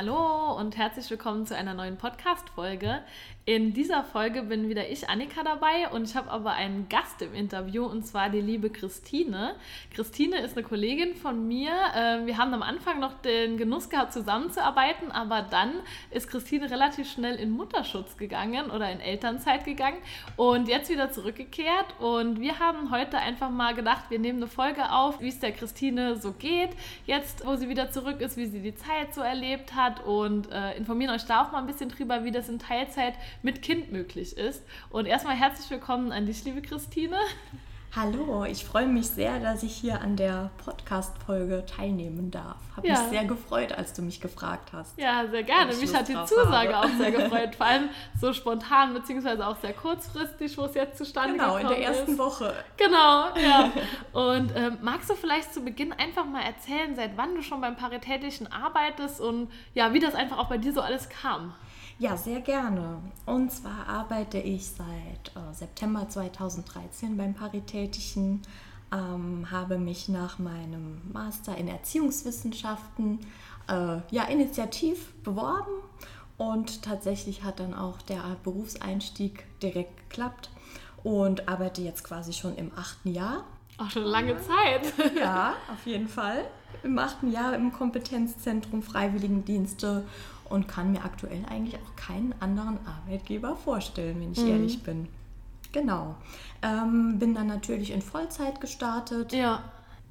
Hallo und herzlich willkommen zu einer neuen Podcast-Folge. In dieser Folge bin wieder ich, Annika, dabei und ich habe aber einen Gast im Interview und zwar die liebe Christine. Christine ist eine Kollegin von mir. Ähm, wir haben am Anfang noch den Genuss gehabt, zusammenzuarbeiten, aber dann ist Christine relativ schnell in Mutterschutz gegangen oder in Elternzeit gegangen und jetzt wieder zurückgekehrt. Und wir haben heute einfach mal gedacht, wir nehmen eine Folge auf, wie es der Christine so geht, jetzt wo sie wieder zurück ist, wie sie die Zeit so erlebt hat und äh, informieren euch da auch mal ein bisschen drüber, wie das in Teilzeit mit Kind möglich ist. Und erstmal herzlich willkommen an dich, liebe Christine. Hallo, ich freue mich sehr, dass ich hier an der Podcast-Folge teilnehmen darf. Habe ja. mich sehr gefreut, als du mich gefragt hast. Ja, sehr gerne. Mich hat die Zusage habe. auch sehr gefreut. Vor allem so spontan, beziehungsweise auch sehr kurzfristig, wo es jetzt zustande genau, gekommen ist. Genau, in der ersten ist. Woche. Genau, ja. Und ähm, magst du vielleicht zu Beginn einfach mal erzählen, seit wann du schon beim Paritätischen arbeitest und ja, wie das einfach auch bei dir so alles kam? Ja, sehr gerne. Und zwar arbeite ich seit äh, September 2013 beim Paritätischen, ähm, habe mich nach meinem Master in Erziehungswissenschaften äh, ja, initiativ beworben und tatsächlich hat dann auch der Berufseinstieg direkt geklappt und arbeite jetzt quasi schon im achten Jahr. Auch schon lange Zeit. ja, auf jeden Fall. Im achten Jahr im Kompetenzzentrum Freiwilligendienste und kann mir aktuell eigentlich auch keinen anderen Arbeitgeber vorstellen, wenn ich mhm. ehrlich bin. Genau. Ähm, bin dann natürlich in Vollzeit gestartet. Ja.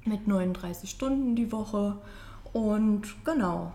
Mit 39 Stunden die Woche. Und genau.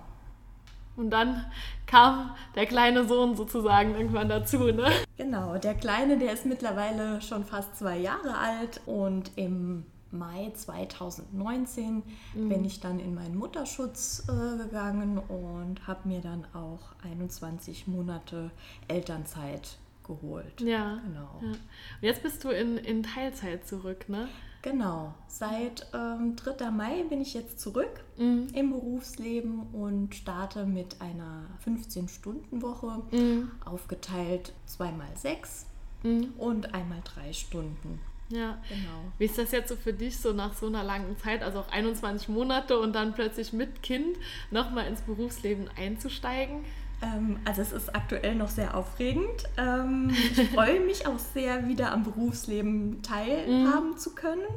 Und dann kam der kleine Sohn sozusagen irgendwann dazu, ne? Genau, der Kleine, der ist mittlerweile schon fast zwei Jahre alt und im Mai 2019 mhm. bin ich dann in meinen Mutterschutz äh, gegangen und habe mir dann auch 21 Monate Elternzeit geholt. Ja. Genau. Ja. Und jetzt bist du in, in Teilzeit zurück, ne? Genau. Seit ähm, 3. Mai bin ich jetzt zurück mhm. im Berufsleben und starte mit einer 15-Stunden-Woche, mhm. aufgeteilt zweimal sechs mhm. und einmal drei Stunden. Ja, genau. Wie ist das jetzt so für dich, so nach so einer langen Zeit, also auch 21 Monate und dann plötzlich mit Kind nochmal ins Berufsleben einzusteigen? Ähm, also es ist aktuell noch sehr aufregend. Ähm, ich freue mich auch sehr, wieder am Berufsleben teilhaben mhm. zu können.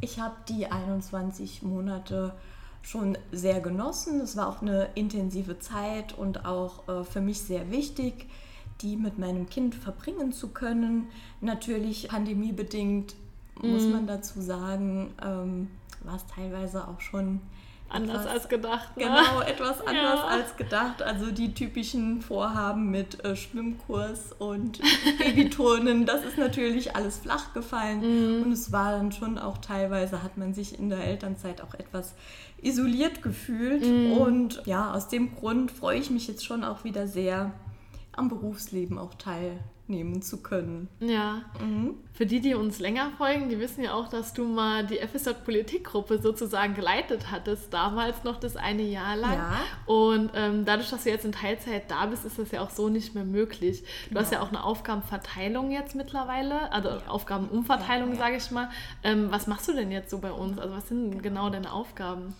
Ich habe die 21 Monate schon sehr genossen. Es war auch eine intensive Zeit und auch äh, für mich sehr wichtig die mit meinem Kind verbringen zu können. Natürlich pandemiebedingt mhm. muss man dazu sagen, ähm, war es teilweise auch schon anders etwas, als gedacht. Ne? Genau, etwas anders ja. als gedacht. Also die typischen Vorhaben mit äh, Schwimmkurs und Babyturnen, das ist natürlich alles flach gefallen. Mhm. Und es war dann schon auch teilweise, hat man sich in der Elternzeit auch etwas isoliert gefühlt. Mhm. Und ja, aus dem Grund freue ich mich jetzt schon auch wieder sehr, am Berufsleben auch teilnehmen zu können. Ja. Mhm. Für die, die uns länger folgen, die wissen ja auch, dass du mal die FSJ Politikgruppe sozusagen geleitet hattest, damals noch das eine Jahr lang. Ja. Und ähm, dadurch, dass du jetzt in Teilzeit da bist, ist das ja auch so nicht mehr möglich. Du genau. hast ja auch eine Aufgabenverteilung jetzt mittlerweile, also ja. Aufgabenumverteilung, ja, sage ich mal. Ähm, was machst du denn jetzt so bei uns? Also was sind genau deine Aufgaben?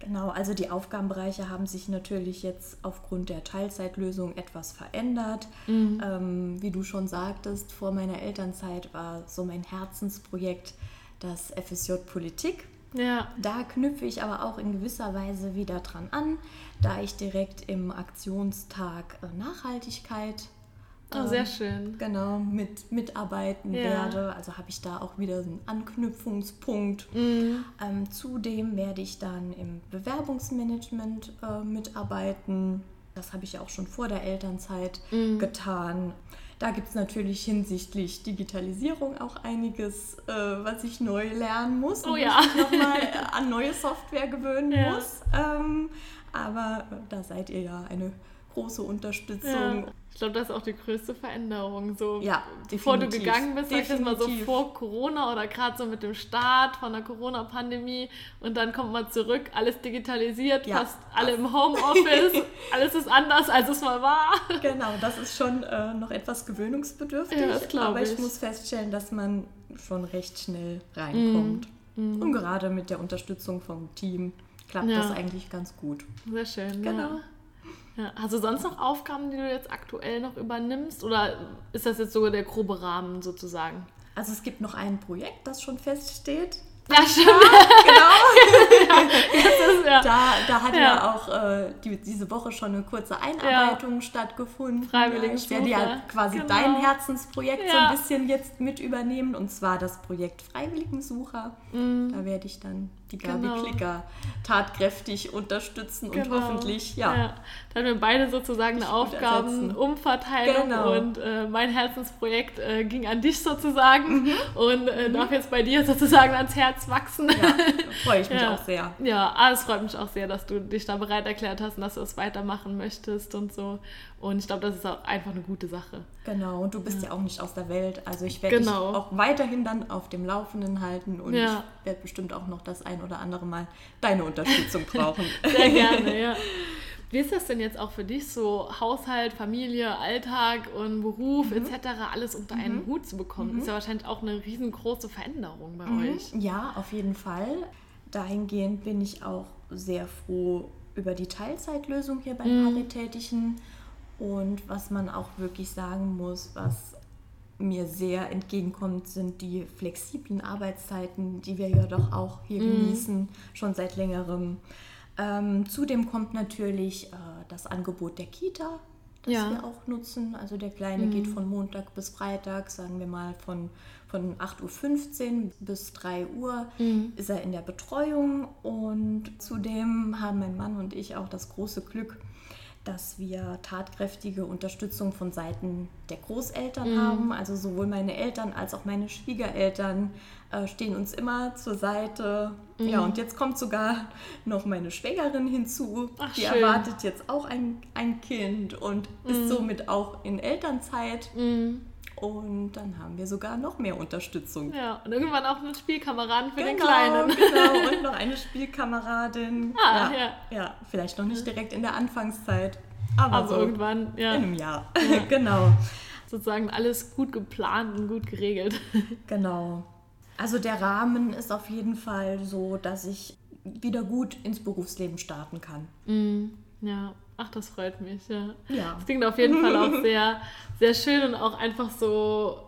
Genau, also die Aufgabenbereiche haben sich natürlich jetzt aufgrund der Teilzeitlösung etwas verändert. Mhm. Ähm, wie du schon sagtest, vor meiner Elternzeit war so mein Herzensprojekt das FSJ Politik. Ja. Da knüpfe ich aber auch in gewisser Weise wieder dran an, da ich direkt im Aktionstag äh, Nachhaltigkeit Oh, sehr ähm, schön. Genau, mit, mitarbeiten ja. werde. Also habe ich da auch wieder einen Anknüpfungspunkt. Mhm. Ähm, zudem werde ich dann im Bewerbungsmanagement äh, mitarbeiten. Das habe ich auch schon vor der Elternzeit mhm. getan. Da gibt es natürlich hinsichtlich Digitalisierung auch einiges, äh, was ich neu lernen muss und oh, ja. ich nochmal an neue Software gewöhnen ja. muss. Ähm, aber äh, da seid ihr ja eine große Unterstützung. Ja. Ich glaube, das ist auch die größte Veränderung. So, ja, bevor du gegangen bist, sag ich jetzt mal so vor Corona oder gerade so mit dem Start von der Corona-Pandemie und dann kommt man zurück, alles digitalisiert, ja, fast alle im Homeoffice, alles ist anders, als es mal war. Genau, das ist schon äh, noch etwas gewöhnungsbedürftig, ja, aber ich. ich. muss feststellen, dass man schon recht schnell reinkommt. Mm. Und gerade mit der Unterstützung vom Team klappt ja. das eigentlich ganz gut. Sehr schön. Genau. Ja. Hast du sonst noch Aufgaben, die du jetzt aktuell noch übernimmst? Oder ist das jetzt sogar der grobe Rahmen sozusagen? Also es gibt noch ein Projekt, das schon feststeht. Ja, stimmt. genau. ja, ist, ja. Da, da hat ja, ja auch äh, die, diese Woche schon eine kurze Einarbeitung stattgefunden. Freiwillig. ich werde ja quasi genau. dein Herzensprojekt so ein bisschen jetzt mit übernehmen und zwar das Projekt Freiwilligensucher. Mhm. Da werde ich dann die Gabi genau. Klicker tatkräftig unterstützen genau. und hoffentlich, ja. ja. Da haben wir beide sozusagen eine Aufgabenumverteilung genau. und äh, mein Herzensprojekt äh, ging an dich sozusagen mhm. und äh, mhm. darf jetzt bei dir sozusagen ans Herz wachsen. Ja, freue ich mich ja. auch sehr. Ja, ah, es freut mich auch sehr, dass du dich da bereit erklärt hast und dass du es weitermachen möchtest und so. Und ich glaube, das ist auch einfach eine gute Sache. Genau, und du bist ja, ja auch nicht aus der Welt. Also ich werde genau. dich auch weiterhin dann auf dem Laufenden halten und ja. ich werde bestimmt auch noch das ein oder andere Mal deine Unterstützung brauchen. Sehr gerne, ja. Wie ist das denn jetzt auch für dich, so Haushalt, Familie, Alltag und Beruf mhm. etc. alles unter einen mhm. Hut zu bekommen? Mhm. Ist ja wahrscheinlich auch eine riesengroße Veränderung bei mhm. euch. Ja, auf jeden Fall. Dahingehend bin ich auch sehr froh über die Teilzeitlösung hier beim mhm. Paritätischen und was man auch wirklich sagen muss, was mir sehr entgegenkommt, sind die flexiblen Arbeitszeiten, die wir ja doch auch hier mhm. genießen, schon seit längerem. Ähm, zudem kommt natürlich äh, das Angebot der Kita, das ja. wir auch nutzen. Also der Kleine mhm. geht von Montag bis Freitag, sagen wir mal von, von 8.15 Uhr bis 3 Uhr mhm. ist er in der Betreuung. Und zudem haben mein Mann und ich auch das große Glück, dass wir tatkräftige Unterstützung von Seiten der Großeltern mhm. haben. Also sowohl meine Eltern als auch meine Schwiegereltern äh, stehen uns immer zur Seite. Mhm. Ja, und jetzt kommt sogar noch meine Schwägerin hinzu. Ach, die schön. erwartet jetzt auch ein, ein Kind und mhm. ist somit auch in Elternzeit. Mhm. Und dann haben wir sogar noch mehr Unterstützung. Ja, und irgendwann auch eine Spielkameradin für genau, den Kleinen. Genau, und noch eine Spielkameradin. Ah, ja. Ja, ja vielleicht noch nicht direkt in der Anfangszeit, aber, aber so irgendwann, ja. In einem Jahr. Ja. genau. Sozusagen alles gut geplant und gut geregelt. Genau. Also der Rahmen ist auf jeden Fall so, dass ich wieder gut ins Berufsleben starten kann. Mm, ja, Ach, das freut mich, ja. ja. Das klingt auf jeden Fall auch sehr, sehr schön und auch einfach so,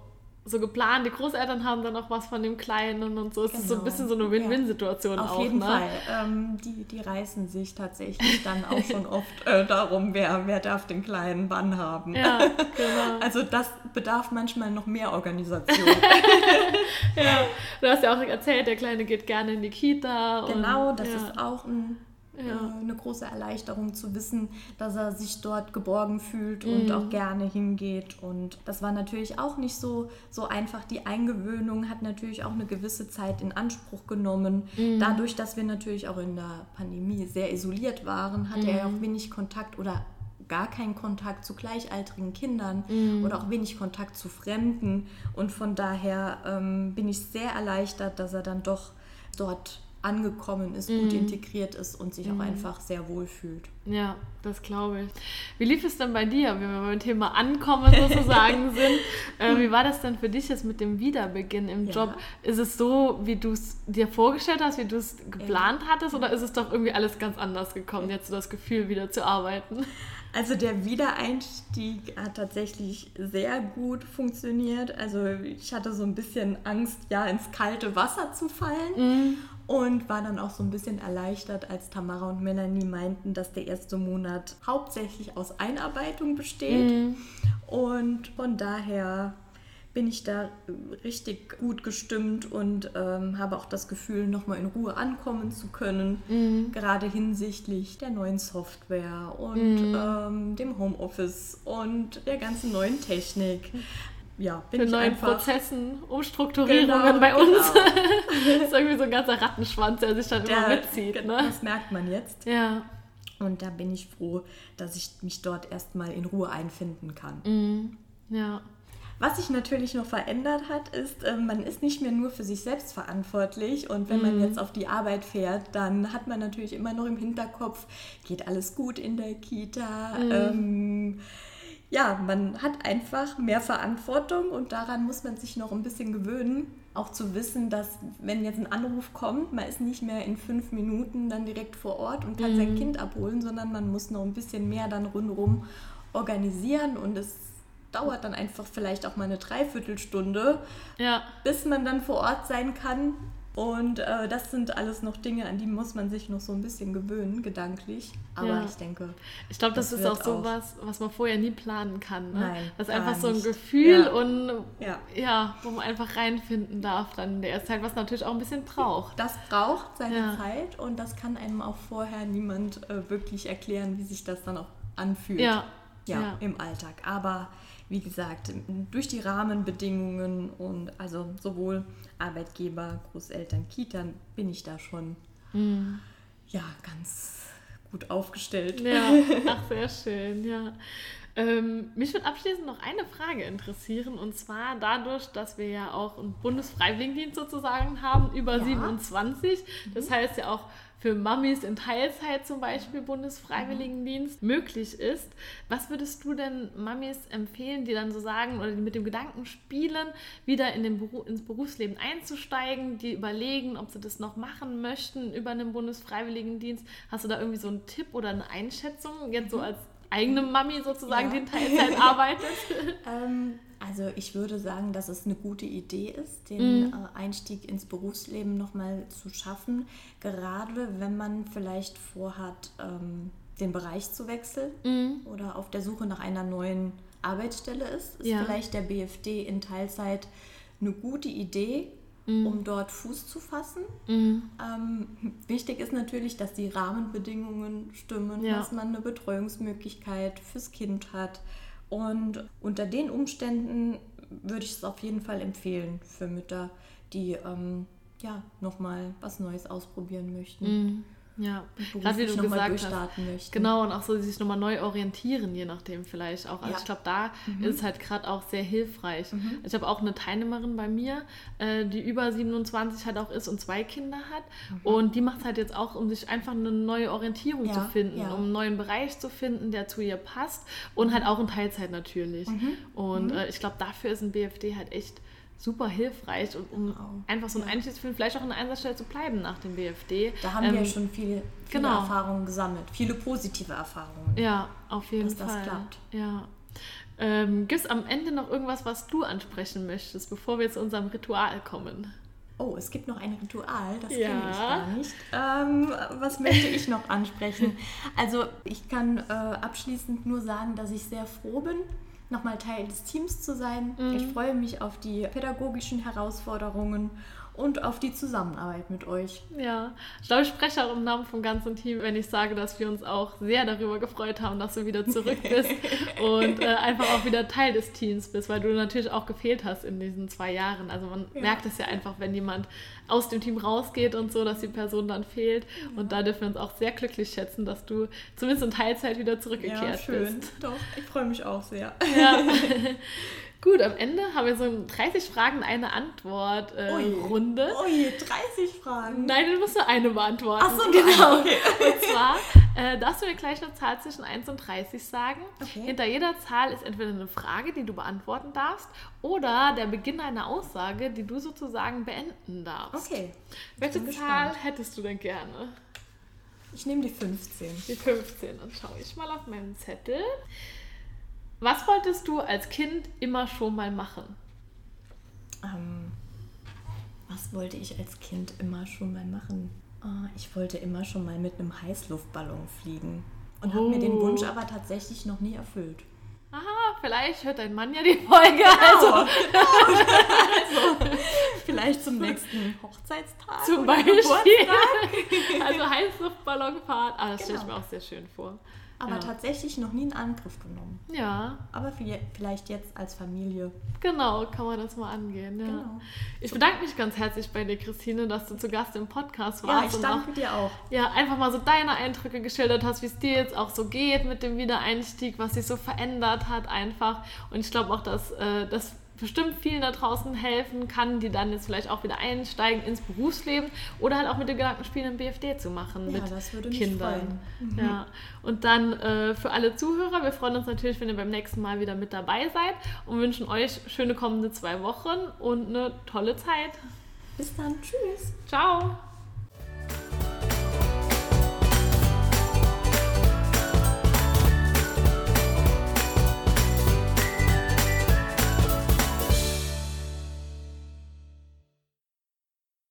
so geplant. Die Großeltern haben dann auch was von dem Kleinen und so. Es genau. ist so ein bisschen so eine Win-Win-Situation ja. auch. Auf jeden ne? Fall. Ähm, die, die reißen sich tatsächlich dann auch schon oft äh, darum, wer, wer darf den Kleinen wann haben. Ja, genau. Also das bedarf manchmal noch mehr Organisation. ja, du hast ja auch erzählt, der Kleine geht gerne in die Kita. Genau, und, das ja. ist auch ein ja. Äh, eine große Erleichterung zu wissen, dass er sich dort geborgen fühlt und mhm. auch gerne hingeht. Und das war natürlich auch nicht so, so einfach. Die Eingewöhnung hat natürlich auch eine gewisse Zeit in Anspruch genommen. Mhm. Dadurch, dass wir natürlich auch in der Pandemie sehr isoliert waren, hatte mhm. er auch wenig Kontakt oder gar keinen Kontakt zu gleichaltrigen Kindern mhm. oder auch wenig Kontakt zu Fremden. Und von daher ähm, bin ich sehr erleichtert, dass er dann doch dort angekommen ist, gut mhm. integriert ist und sich mhm. auch einfach sehr wohl fühlt. Ja, das glaube ich. Wie lief es denn bei dir, wenn wir beim Thema Ankommen sozusagen sind? Äh, wie war das denn für dich jetzt mit dem Wiederbeginn im ja. Job? Ist es so, wie du es dir vorgestellt hast, wie du es geplant ja. hattest, oder ist es doch irgendwie alles ganz anders gekommen, jetzt so das Gefühl, wieder zu arbeiten? Also der Wiedereinstieg hat tatsächlich sehr gut funktioniert. Also ich hatte so ein bisschen Angst, ja, ins kalte Wasser zu fallen. Mhm. Und war dann auch so ein bisschen erleichtert, als Tamara und Melanie meinten, dass der erste Monat hauptsächlich aus Einarbeitung besteht. Mhm. Und von daher bin ich da richtig gut gestimmt und ähm, habe auch das Gefühl, nochmal in Ruhe ankommen zu können, mhm. gerade hinsichtlich der neuen Software und mhm. ähm, dem Homeoffice und der ganzen neuen Technik. Ja, bin Für neuen Prozessen, Umstrukturierungen genau, bei uns. Genau. das ist irgendwie so ein ganzer Rattenschwanz, der sich dann der, immer mitzieht. Ne? Das merkt man jetzt. Ja. Und da bin ich froh, dass ich mich dort erstmal in Ruhe einfinden kann. Mhm. Ja. Was sich natürlich noch verändert hat, ist, äh, man ist nicht mehr nur für sich selbst verantwortlich. Und wenn mhm. man jetzt auf die Arbeit fährt, dann hat man natürlich immer noch im Hinterkopf, geht alles gut in der Kita. Mhm. Ähm, ja, man hat einfach mehr Verantwortung und daran muss man sich noch ein bisschen gewöhnen. auch zu wissen, dass wenn jetzt ein Anruf kommt, man ist nicht mehr in fünf Minuten dann direkt vor Ort und kann mhm. sein Kind abholen, sondern man muss noch ein bisschen mehr dann rundherum organisieren und es dauert dann einfach vielleicht auch mal eine Dreiviertelstunde, ja. bis man dann vor Ort sein kann. Und äh, das sind alles noch Dinge, an die muss man sich noch so ein bisschen gewöhnen, gedanklich. Aber ja. ich denke. Ich glaube, das, das, ist auch so was, was man vorher nie planen kann. Ne? Nein, das ist einfach so ein Gefühl ja. und ja. ja. wo man einfach reinfinden darf dann in der Zeit, was natürlich auch ein bisschen braucht. Das braucht seine Zeit und das kann einem auch vorher niemand äh, wirklich erklären, wie sich das dann auch anfühlt. Ja, im Alltag. Aber wie gesagt, durch die Rahmenbedingungen und also sowohl Arbeitgeber, Großeltern, Kita bin ich da schon mhm. ja ganz gut aufgestellt. Ja, ach sehr schön, ja. Ähm, mich würde abschließend noch eine Frage interessieren und zwar dadurch, dass wir ja auch einen Bundesfreiwilligendienst sozusagen haben, über ja. 27. Das mhm. heißt ja auch für Mamis in Teilzeit zum Beispiel Bundesfreiwilligendienst mhm. möglich ist. Was würdest du denn Mamis empfehlen, die dann so sagen oder die mit dem Gedanken spielen, wieder in den Beru ins Berufsleben einzusteigen, die überlegen, ob sie das noch machen möchten über einen Bundesfreiwilligendienst? Hast du da irgendwie so einen Tipp oder eine Einschätzung, jetzt so mhm. als eigene Mami sozusagen, ja. die in Teilzeit arbeitet? ähm, also ich würde sagen, dass es eine gute Idee ist, den mhm. Äh, Einstieg ins Berufsleben nochmal zu schaffen, gerade wenn man vielleicht vorhat, ähm, den Bereich zu wechseln mhm. oder auf der Suche nach einer neuen Arbeitsstelle ist, ist ja. vielleicht der BFD in Teilzeit eine gute Idee, mhm. um dort Fuß zu fassen. Mhm. Ähm, wichtig ist natürlich, dass die Rahmenbedingungen stimmen, ja. dass man eine Betreuungsmöglichkeit fürs Kind hat. Und unter den Umständen würde ich es auf jeden Fall empfehlen für Mütter, die ähm, ja nochmal was Neues ausprobieren möchten. Mhm. Ja, gerade wie du gesagt hast. Möchten. Genau, und auch so sich nochmal neu orientieren, je nachdem vielleicht auch. Also ja. ich glaube, da mhm. ist es halt gerade auch sehr hilfreich. Mhm. Ich habe auch eine Teilnehmerin bei mir, äh, die über 27 halt auch ist und zwei Kinder hat. Mhm. Und die macht es halt jetzt auch, um sich einfach eine neue Orientierung ja. zu finden, ja. um einen neuen Bereich zu finden, der zu ihr passt. Und halt auch in Teilzeit natürlich. Mhm. Und mhm. äh, ich glaube, dafür ist ein BFD halt echt super hilfreich, um, um genau. einfach so einen Einstieg zu finden, vielleicht auch in der Einsatzstelle zu bleiben nach dem BFD. Da haben ähm, wir schon viele, viele genau. Erfahrungen gesammelt, viele positive Erfahrungen. Ja, auf jeden dass Fall. Dass das klappt. Ja. Ähm, Gibt es am Ende noch irgendwas, was du ansprechen möchtest, bevor wir zu unserem Ritual kommen? Oh, es gibt noch ein Ritual, das ja. kenne ich gar nicht. Ähm, was möchte ich noch ansprechen? Also ich kann äh, abschließend nur sagen, dass ich sehr froh bin, nochmal Teil des Teams zu sein. Mhm. Ich freue mich auf die pädagogischen Herausforderungen und auf die Zusammenarbeit mit euch. Ja, ich glaube, ich spreche auch im Namen vom ganzen Team, wenn ich sage, dass wir uns auch sehr darüber gefreut haben, dass du wieder zurück bist und äh, einfach auch wieder Teil des Teams bist, weil du natürlich auch gefehlt hast in diesen zwei Jahren. Also man ja. merkt es ja einfach, wenn jemand aus dem Team rausgeht und so, dass die Person dann fehlt. Ja. Und da dürfen wir uns auch sehr glücklich schätzen, dass du zumindest in Teilzeit wieder zurückgekehrt ja, schön. bist. Doch, ich freue mich auch sehr. Ja. Gut, am Ende haben wir so 30 Fragen, eine Antwort äh. Ui, 30 Fragen? Nein, du musst nur eine beantworten. Ach so, genau. Okay. Und zwar äh, darfst du mir gleich eine Zahl zwischen 1 und 30 sagen. Okay. Hinter jeder Zahl ist entweder eine Frage, die du beantworten darfst, oder der Beginn einer Aussage, die du sozusagen beenden darfst. Okay. Welche Zahl gespannt. hättest du denn gerne? Ich nehme die 15. Die 15. Dann schaue ich mal auf meinen Zettel. Was wolltest du als Kind immer schon mal machen? Ähm, was wollte ich als Kind immer schon mal machen? Oh, ich wollte immer schon mal mit einem Heißluftballon fliegen und oh. habe mir den oh. Wunsch aber tatsächlich noch nie erfüllt. Aha, vielleicht hört dein Mann ja die Folge. Genau, also. also vielleicht zum nächsten Hochzeitstag. Zum Beispiel. also Heißluftballonfahrt. Ah, das genau. stelle ich mir auch sehr schön vor aber ja. tatsächlich noch nie in Angriff genommen. Ja. Aber vielleicht jetzt als Familie. Genau, kann man das mal angehen. Ja. Genau. Ich bedanke mich ganz herzlich bei dir, Christine, dass du zu Gast im Podcast warst. Ja, ich danke auch, dir auch. Ja, einfach mal so deine Eindrücke geschildert hast, wie es dir jetzt auch so geht mit dem Wiedereinstieg, was sich so verändert hat einfach. Und ich glaube auch, dass äh, das bestimmt vielen da draußen helfen kann, die dann jetzt vielleicht auch wieder einsteigen ins Berufsleben oder halt auch mit dem Gedanken spielen, ein BFD zu machen Ja, mit das würde mich Kindern. freuen. Mhm. Ja. Und dann äh, für alle Zuhörer, wir freuen uns natürlich, wenn ihr beim nächsten Mal wieder mit dabei seid und wünschen euch schöne kommende zwei Wochen und eine tolle Zeit. Bis dann. Tschüss. Ciao!